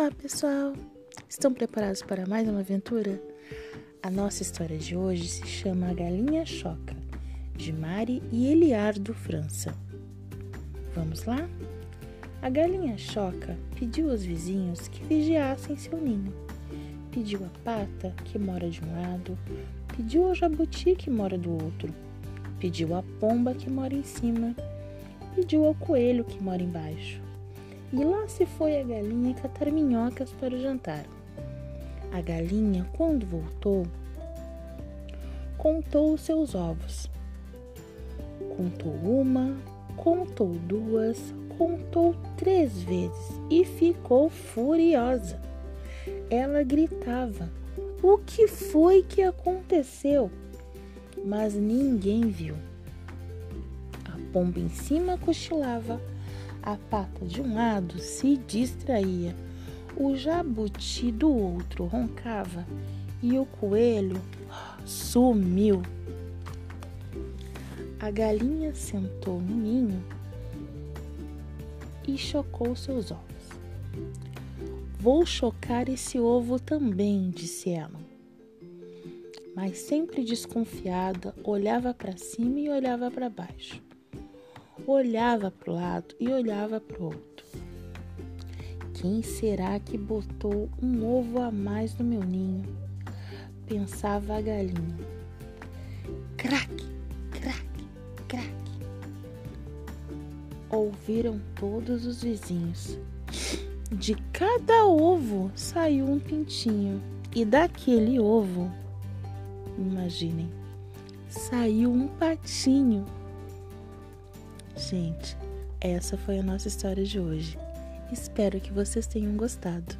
Olá, pessoal! Estão preparados para mais uma aventura? A nossa história de hoje se chama A Galinha Choca, de Mari e Eliardo França. Vamos lá? A galinha Choca pediu aos vizinhos que vigiassem seu ninho. Pediu a pata, que mora de um lado, pediu ao jabuti, que mora do outro, pediu à pomba, que mora em cima, pediu ao coelho, que mora embaixo e lá se foi a galinha catar minhocas para o jantar. A galinha, quando voltou, contou os seus ovos. Contou uma, contou duas, contou três vezes e ficou furiosa. Ela gritava: O que foi que aconteceu? Mas ninguém viu. A pomba em cima cochilava a pata de um lado se distraía, o jabuti do outro roncava e o coelho sumiu. A galinha sentou no ninho e chocou seus ovos. Vou chocar esse ovo também, disse ela. Mas sempre desconfiada, olhava para cima e olhava para baixo olhava para o lado e olhava para o outro. Quem será que botou um ovo a mais no meu ninho? Pensava a galinha. Craque, craque, craque. Ouviram todos os vizinhos. De cada ovo saiu um pintinho, e daquele ovo, imaginem, saiu um patinho. Gente, essa foi a nossa história de hoje. Espero que vocês tenham gostado.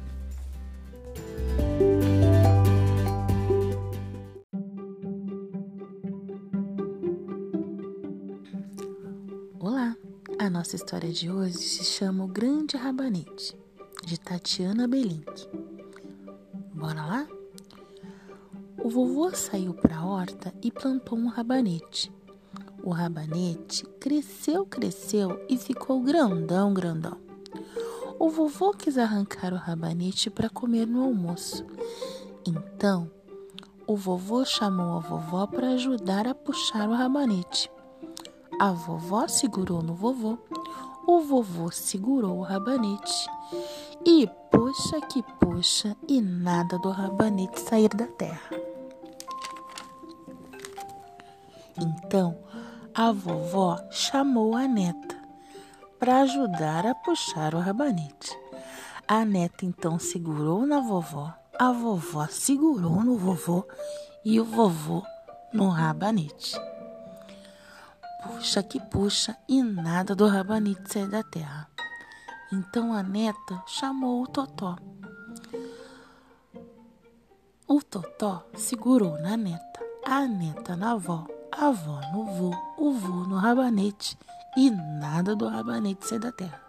Olá! A nossa história de hoje se chama O Grande Rabanete, de Tatiana Belink. Bora lá? O vovô saiu para a horta e plantou um rabanete o rabanete cresceu, cresceu e ficou grandão, grandão. O vovô quis arrancar o rabanete para comer no almoço. Então, o vovô chamou a vovó para ajudar a puxar o rabanete. A vovó segurou no vovô, o vovô segurou o rabanete e puxa que puxa e nada do rabanete sair da terra. Então, a vovó chamou a neta para ajudar a puxar o rabanete. A neta então segurou na vovó, a vovó segurou no vovô e o vovô no rabanete. Puxa que puxa e nada do rabanete sai da terra. Então a neta chamou o Totó. O Totó segurou na neta, a neta na avó avó no vô, o vô no rabanete e nada do rabanete sair da terra.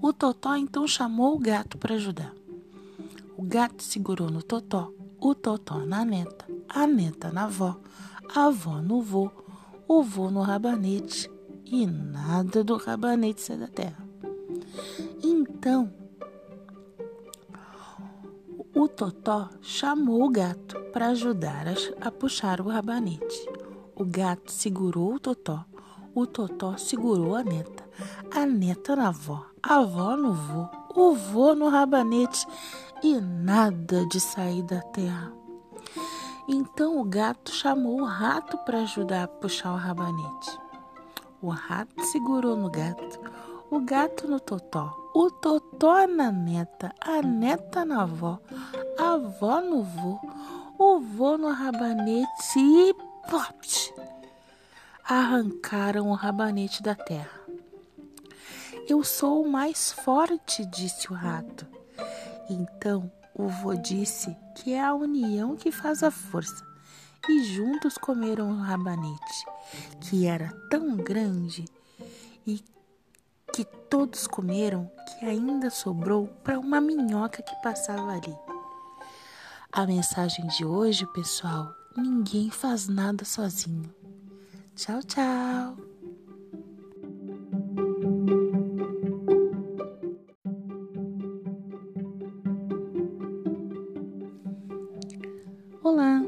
O Totó então chamou o gato para ajudar. O gato segurou no Totó, o Totó na neta, a neta na avó, a avó no vô, o vô no rabanete e nada do rabanete sair da terra. Então, o Totó chamou o gato para ajudar a, puxar o rabanete. O gato segurou o Totó, o Totó segurou a neta, a neta na avó, a avó no vô, o vô no rabanete e nada de sair da terra. Então o gato chamou o rato para ajudar a puxar o rabanete. O rato segurou no gato, o gato no totó, o totó na neta, a neta na avó, a avó no vô, o vô no rabanete e plop! Arrancaram o rabanete da terra. Eu sou o mais forte, disse o rato. Então o vô disse que é a união que faz a força. E juntos comeram o rabanete, que era tão grande e que todos comeram que ainda sobrou para uma minhoca que passava ali. A mensagem de hoje, pessoal, ninguém faz nada sozinho. Tchau, tchau! Olá!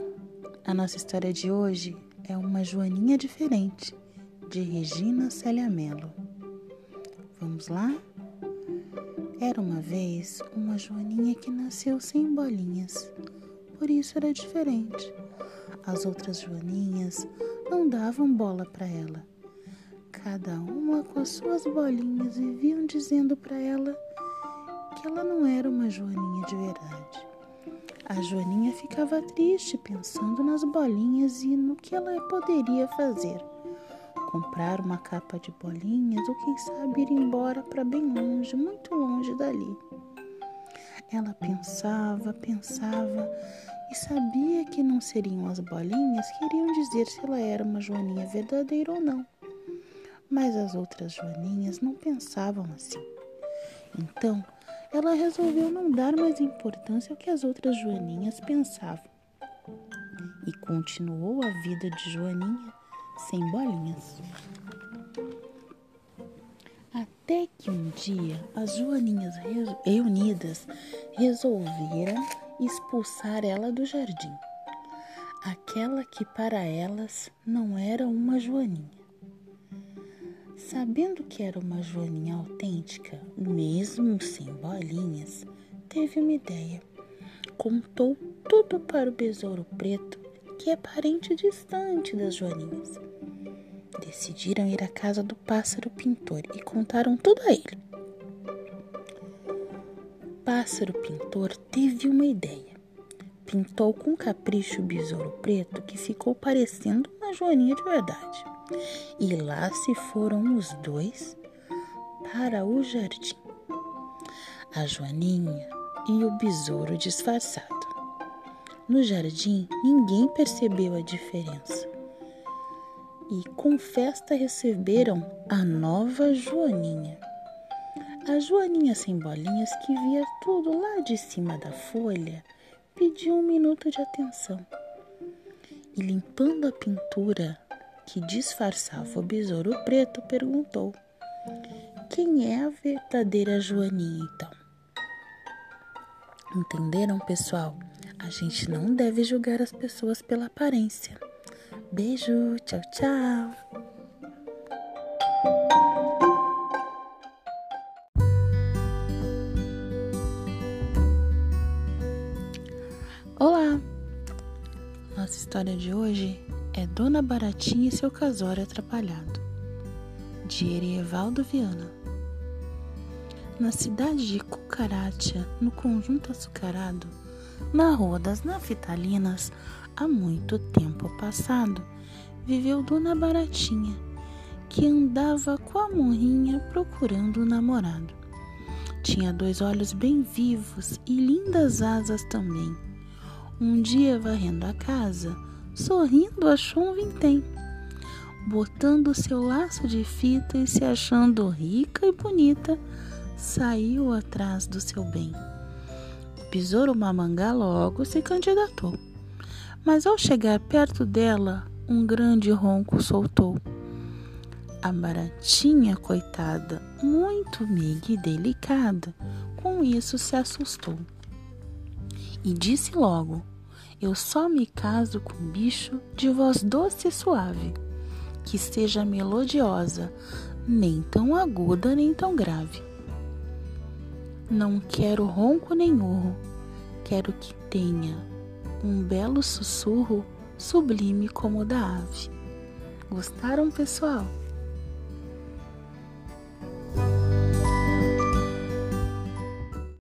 A nossa história de hoje é uma Joaninha diferente, de Regina Célia Mello. Vamos lá? Era uma vez uma Joaninha que nasceu sem bolinhas, por isso era diferente. As outras Joaninhas não davam bola para ela. Cada uma com as suas bolinhas viviam dizendo para ela que ela não era uma Joaninha de verdade. A Joaninha ficava triste pensando nas bolinhas e no que ela poderia fazer. Comprar uma capa de bolinhas ou quem sabe ir embora para bem longe, muito longe dali. Ela pensava, pensava e sabia que não seriam as bolinhas que iriam dizer se ela era uma Joaninha verdadeira ou não. Mas as outras Joaninhas não pensavam assim. Então, ela resolveu não dar mais importância ao que as outras Joaninhas pensavam e continuou a vida de Joaninha sem bolinhas. Até que um dia as Joaninhas reunidas resolveram expulsar ela do jardim, aquela que para elas não era uma Joaninha. Sabendo que era uma joaninha autêntica, mesmo sem bolinhas, teve uma ideia. Contou tudo para o besouro preto, que é parente distante das joaninhas. Decidiram ir à casa do pássaro pintor e contaram tudo a ele. O pássaro pintor teve uma ideia. Pintou com capricho o besouro preto que ficou parecendo uma joaninha de verdade. E lá se foram os dois para o jardim. A Joaninha e o besouro disfarçado. No jardim, ninguém percebeu a diferença. E com festa receberam a nova Joaninha. A Joaninha sem bolinhas, que via tudo lá de cima da folha, pediu um minuto de atenção. E limpando a pintura que disfarçava o besouro preto, perguntou: Quem é a verdadeira Joaninha então? Entenderam, pessoal? A gente não deve julgar as pessoas pela aparência. Beijo, tchau, tchau. Olá! Nossa história de hoje é Dona Baratinha e seu casório atrapalhado, de Erievaldo Viana. Na cidade de Cucaracha, no conjunto açucarado, na Rua das Naftalinas, há muito tempo passado, viveu Dona Baratinha, que andava com a morrinha procurando um namorado. Tinha dois olhos bem vivos e lindas asas também. Um dia, varrendo a casa, sorrindo, achou um vintém. Botando seu laço de fita e se achando rica e bonita, saiu atrás do seu bem. Besouro mamangá logo se candidatou, mas ao chegar perto dela, um grande ronco soltou. A baratinha, coitada, muito meiga e delicada, com isso se assustou e disse logo: eu só me caso com um bicho de voz doce e suave, que seja melodiosa, nem tão aguda nem tão grave. Não quero ronco nem urro, quero que tenha um belo sussurro sublime como o da ave. Gostaram, pessoal?